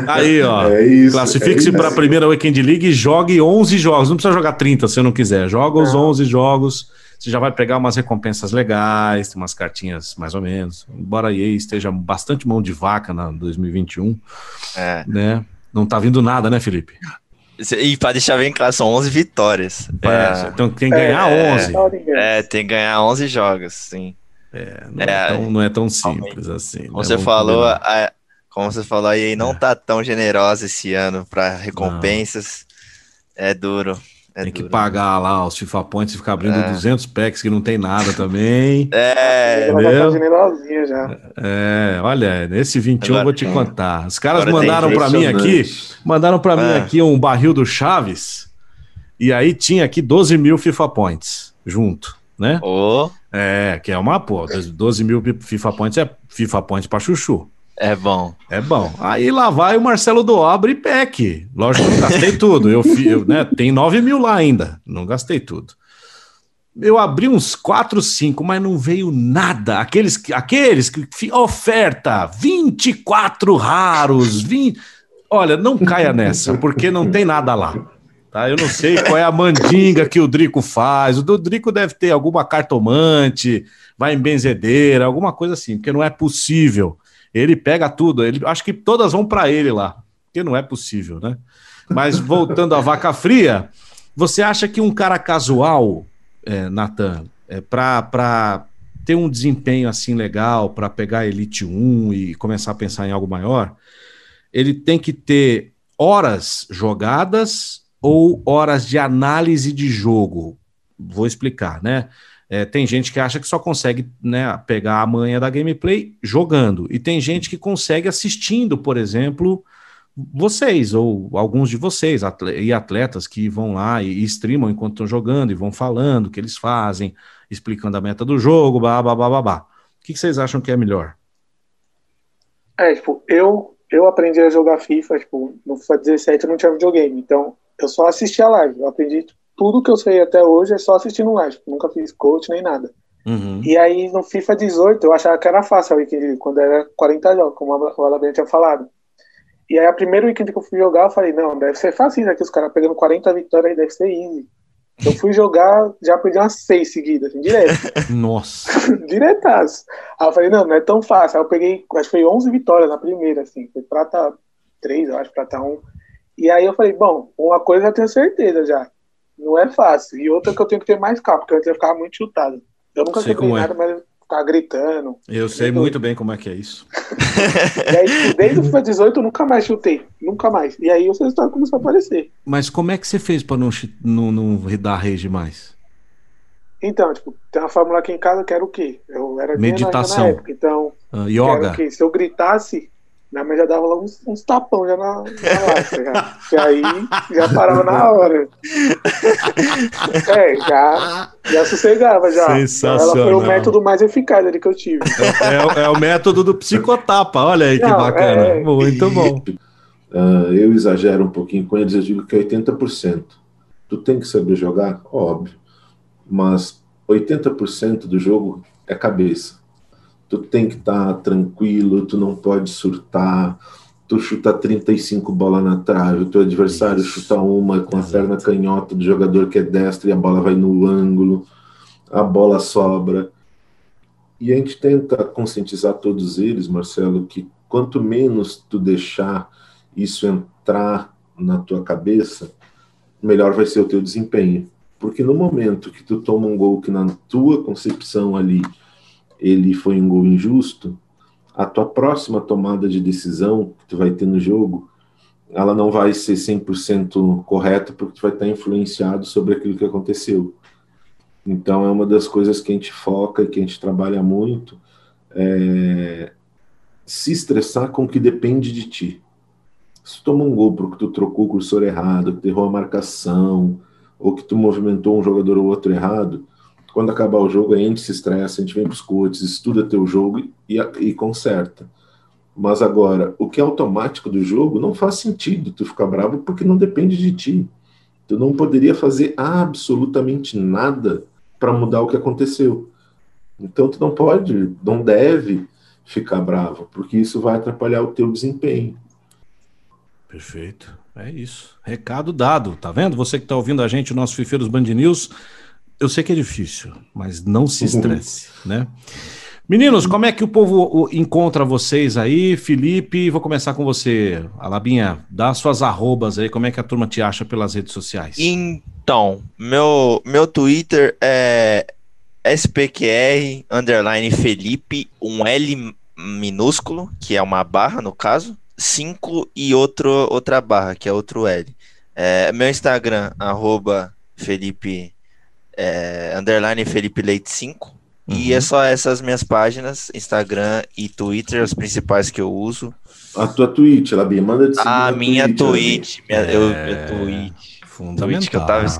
S3: aí, ó. É Classifique-se é para a primeira Weekend League e jogue 11 jogos. Não precisa jogar 30 se não quiser. Joga os 11 jogos. Você já vai pegar umas recompensas legais, tem umas cartinhas mais ou menos. Embora a EA esteja bastante mão de vaca na 2021, é. né? Não tá vindo nada, né, Felipe?
S5: E pra deixar bem claro, são 11 vitórias.
S3: É, então tem que ganhar é, 11.
S5: É, tem que ganhar 11 jogos, sim.
S3: É, não, é, é tão, não é tão simples assim.
S5: Como né? você falou, a, como você falou, aí não é. tá tão generosa esse ano para recompensas. Não. É duro. É
S3: tem duro. que pagar lá os FIFA Points e ficar abrindo é. 200 packs que não tem nada também.
S5: É,
S6: tá já.
S3: É, olha, nesse 21 agora, eu vou te contar. Os caras mandaram para mim aqui, mandaram para mim aqui um barril do Chaves e aí tinha aqui 12 mil FIFA Points junto, né?
S5: Oh.
S3: É, que é uma, pô, 12 mil FIFA Points é FIFA Points para chuchu.
S5: É bom.
S3: É bom. Aí lá vai o Marcelo Doabre e PEC. Lógico que eu não gastei tudo. Eu, eu né, tem 9 mil lá ainda. Não gastei tudo. Eu abri uns 4, 5, mas não veio nada. Aqueles, aqueles que oferta 24 raros, 20. Olha, não caia nessa, porque não tem nada lá. Tá? Eu não sei qual é a mandinga que o Drico faz. O do Drico deve ter alguma cartomante, vai em benzedeira, alguma coisa assim, porque não é possível ele pega tudo. Ele, acho que todas vão para ele lá, que não é possível, né? Mas voltando à vaca fria, você acha que um cara casual, é, Natan, é, para ter um desempenho assim legal, para pegar Elite 1 e começar a pensar em algo maior, ele tem que ter horas jogadas ou horas de análise de jogo? Vou explicar, né? É, tem gente que acha que só consegue né, pegar a manha da gameplay jogando, e tem gente que consegue assistindo, por exemplo, vocês ou alguns de vocês e atletas que vão lá e, streamam enquanto estão jogando e vão falando o que eles fazem, explicando a meta do jogo, blá, blá, blá, blá, blá. O que, que vocês acham que é melhor?
S6: É, tipo, eu, eu aprendi a jogar FIFA, tipo, no FIFA 17 eu não tinha videogame, então eu só assistia a live, eu aprendi tudo que eu sei até hoje é só assistindo live. Tipo, nunca fiz coach nem nada. Uhum. E aí no FIFA 18 eu achava que era fácil a weekend, quando era 40 jogos, como o Alabama tinha falado. E aí a primeira weekend que eu fui jogar, eu falei, não, deve ser fácil aqui, os caras pegando 40 vitórias aí, deve ser easy. Eu fui jogar, já perdi umas seis seguidas, assim, direto.
S3: Nossa.
S6: Diretaço. Aí eu falei, não, não é tão fácil. Aí eu peguei, acho que foi 11 vitórias na primeira, assim. Foi prata 3, eu acho, prata 1. E aí eu falei, bom, uma coisa eu tenho certeza já não é fácil. E outra que eu tenho que ter mais calma, porque antes eu ficava muito chutado. Eu nunca
S3: Sei como é.
S6: nada, mas eu ficava gritando.
S3: Eu sei
S6: Muito
S3: muito bem como é que é isso.
S6: E aí, desde o FIFA 18 eu nunca mais chutei. Nunca mais. E aí os resultados começaram a aparecer.
S3: Mas como é que você fez pra não, não, não dar rage mais?
S6: Então, tipo, tem uma fórmula aqui em casa que era o quê? Eu era
S3: Meditação.
S6: na época, então que era
S3: yoga?
S6: o quê? Se eu gritasse, minha mãe já dava lá uns, uns tapão já na, na lata, já. Que aí já parava na hora. É, já, já sossegava já.
S3: Sensacional.
S6: Ela foi o método mais eficaz ali que eu tive.
S3: É, o- é o método do psicotapa, olha aí que
S6: Não,
S3: bacana.
S6: é-
S3: Muito bom.
S4: Ah, eu exagero um pouquinho com eles, eu digo que é 80%. Tu tem que saber jogar? Óbvio. Mas 80% do jogo é cabeça. Tu tem que estar tranquilo, tu não pode surtar. Tu chuta 35 bolas na trave, o teu adversário
S3: Isso.
S4: chuta uma com a
S3: Exato.
S4: perna canhota do jogador que é destro e a bola vai no ângulo, a bola sobra. E a gente tenta conscientizar todos eles, Marcelo, que quanto menos tu deixar isso entrar na tua cabeça, melhor vai ser o teu desempenho. Porque no momento que tu toma um gol que na tua concepção ali ele foi um gol injusto, a tua próxima tomada de decisão que tu vai ter no jogo, ela não vai ser 100% correta porque tu vai estar influenciado sobre aquilo que aconteceu. Então é uma das coisas que a gente foca e que a gente trabalha muito, é se estressar com o que depende de ti. Se tu toma um gol porque tu trocou o cursor errado, que tu errou a marcação, ou que tu movimentou um jogador ou outro errado, quando acabar o jogo, a gente se estressa, a gente vem pros coaches, estuda teu jogo e, e conserta. Mas agora, o que é automático do jogo não faz sentido tu ficar bravo porque não depende de ti. Tu não poderia fazer absolutamente nada para mudar o que aconteceu. Então tu não pode, não deve ficar bravo, porque isso vai atrapalhar o teu desempenho.
S3: Perfeito. É isso. Recado dado, tá vendo? Você que tá ouvindo a gente, o nosso Fifeiros Band News, eu sei que é difícil, mas não se estresse, né? Meninos, como é que o povo encontra vocês aí? Felipe, vou começar com você. Alabinha, dá suas arrobas aí, como é que a turma te acha pelas redes sociais?
S5: Então, meu, meu Twitter é SPQR underline Felipe, um L minúsculo, que é uma barra no caso, 5 e outro, outra barra, que é outro L. É, meu Instagram, arroba Felipe, é, underline Felipe Leite 5. E
S3: Uhum.
S5: é só essas minhas páginas, Instagram e Twitter, as principais que eu uso.
S4: A tua Twitch, Labi, manda de
S5: A minha. Twitch, minha, eu,
S3: É.
S5: meu Twitch.
S3: Fundamental.
S5: que eu tava es-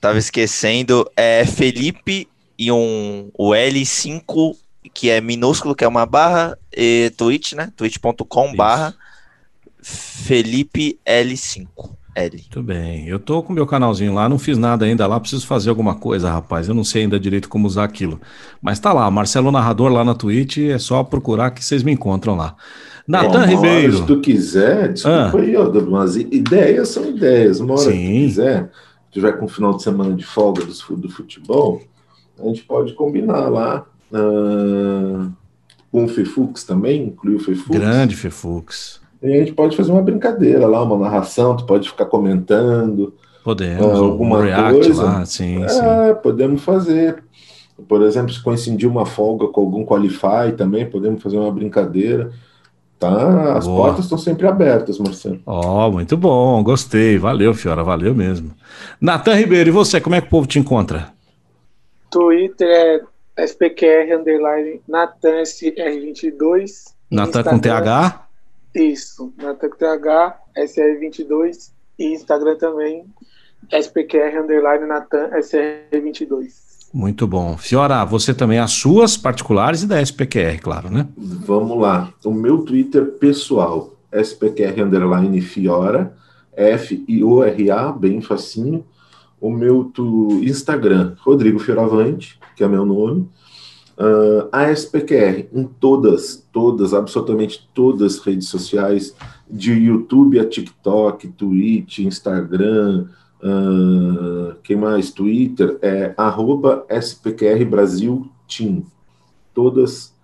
S5: Tava esquecendo, é Felipe e um o L5, que é minúsculo, que é uma barra, e Twitch, né? twitch.com barra Felipe L5. L.
S3: Muito bem. Eu tô com meu canalzinho lá, não fiz nada ainda lá, preciso fazer alguma coisa, rapaz. Eu não sei ainda direito como usar aquilo. Mas tá lá, Marcelo Narrador lá na Twitch, é só procurar que vocês me encontram lá. Natan
S4: hora,
S3: Ribeiro.
S4: Se tu quiser, desculpa
S3: Ah.
S4: aí, ó, mas ideias são ideias. Uma hora que tu
S3: Sim.
S4: quiser, se tiver com um final de semana de folga do, do futebol, a gente pode combinar lá ah, com o Fefux também, inclui o Fefux.
S3: Grande Fefux.
S4: E a gente pode fazer uma brincadeira lá, uma narração, tu pode ficar comentando.
S3: Podemos,
S4: Ah,
S3: um
S4: alguma
S3: react
S4: coisa?
S3: lá, sim, sim.
S4: É, podemos fazer. Por exemplo, se coincidir uma folga com algum Qualify também, podemos fazer uma brincadeira. Tá? As
S3: Boa.
S4: portas estão sempre abertas, Marcelo.
S3: Ó, muito bom, gostei. Valeu, Fiora, valeu mesmo. Natan Ribeiro, e você, como é que o povo te encontra?
S6: Twitter é SPQR underline Natan SR22.
S3: Natan com TH?
S6: Isso, Natan com TH, SR22. E Instagram também, SPQR underline Natan SR22.
S3: Muito bom. Fiora, você também, as suas particulares e da SPQR, claro, né?
S4: Vamos lá. O meu Twitter pessoal, SPQR underline Fiora, F-I-O-R-A, bem facinho. O meu tu, Instagram, Rodrigo Fioravante, que é meu nome. Uh, a SPQR em todas, todas, absolutamente todas as redes sociais, de YouTube a TikTok, Twitch, Instagram, uh, quem mais? Twitter, é arroba SPQR Brasil Team. Todas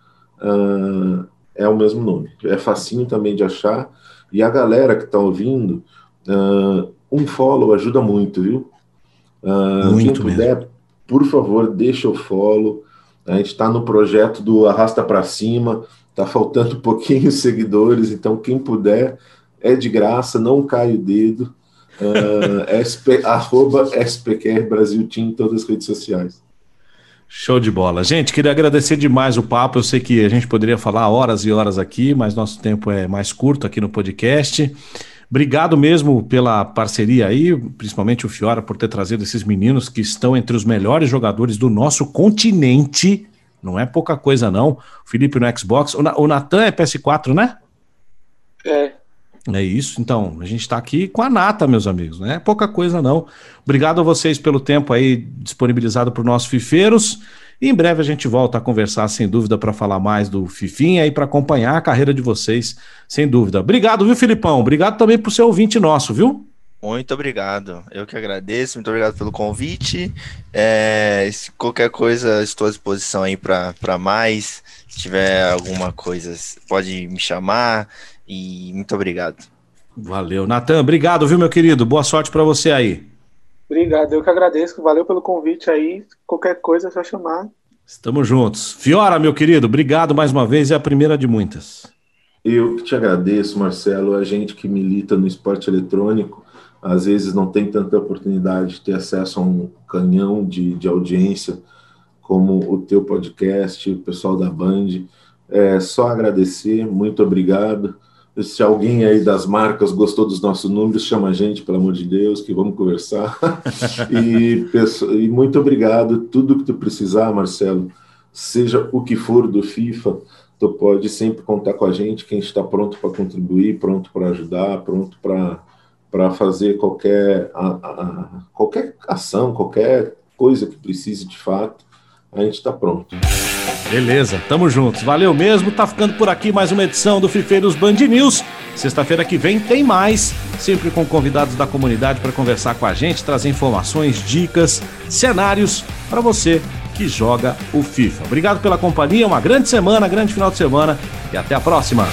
S4: uh, é o mesmo nome. É facinho também de achar. E a galera que está ouvindo, uh, um follow ajuda muito, viu? Uh, quem puder, mesmo. por favor, deixa o follow. A gente está no projeto do Arrasta para Cima, tá faltando um pouquinho seguidores, então quem puder, é de graça, não cai o dedo. Uh, SP, arroba SPQR Brasil Team em todas as redes sociais.
S3: Show de bola. Gente, queria agradecer demais o papo. Eu sei que a gente poderia falar horas e horas aqui, mas nosso tempo é mais curto aqui no podcast. Obrigado mesmo pela parceria aí, principalmente o Fiora por ter trazido esses meninos que estão entre os melhores jogadores do nosso continente. Não é pouca coisa, não. O Felipe no Xbox. O Natan é PS4, né?
S6: É.
S3: É isso, então, a gente está aqui com a nata, meus amigos, não é pouca coisa não. Obrigado a vocês pelo tempo aí disponibilizado para os nossos fifeiros. E em breve a gente volta a conversar, sem dúvida, para falar mais do Fifinha e para acompanhar a carreira de vocês, sem dúvida. Obrigado, viu, Filipão? Obrigado também por ser ouvinte nosso, viu?
S5: Muito obrigado. Eu que agradeço. Muito obrigado pelo convite. É, qualquer coisa, estou à disposição aí para mais. Se tiver alguma coisa, pode me chamar. E muito obrigado.
S3: Valeu. Natan, obrigado, viu, meu querido? Boa sorte para você aí.
S6: Obrigado, eu que agradeço. Valeu pelo convite aí. Qualquer coisa é só chamar.
S3: Estamos juntos. Fiora, meu querido, obrigado mais uma vez. É a primeira de muitas.
S4: Eu que te agradeço, Marcelo. A gente que milita no esporte eletrônico, às vezes não tem tanta oportunidade de ter acesso a um canhão de, de audiência como o teu podcast, o pessoal da Band. É só agradecer, muito obrigado. Se alguém aí das marcas gostou dos nossos números, chama a gente, pelo amor de Deus, que vamos conversar. e, e, muito obrigado. Tudo que tu precisar, Marcelo, seja o que for do FIFA, tu pode sempre contar com a gente, que a gente está pronto para contribuir, pronto para ajudar, pronto para fazer qualquer, a, a, qualquer ação, qualquer coisa que precise de fato, a gente está pronto.
S3: Beleza, tamo juntos. Valeu mesmo. Tá ficando por aqui mais uma edição do Fifeiros Band News. Sexta-feira que vem tem mais, sempre com convidados da comunidade para conversar com a gente, trazer informações, dicas, cenários para você que joga o FIFA. Obrigado pela companhia, uma grande semana, grande final de semana e até a próxima.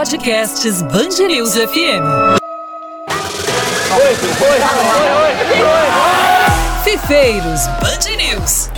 S1: Podcasts Bangerils FM. Oi, oi, oi, oi, oi, Fifeiros Band News.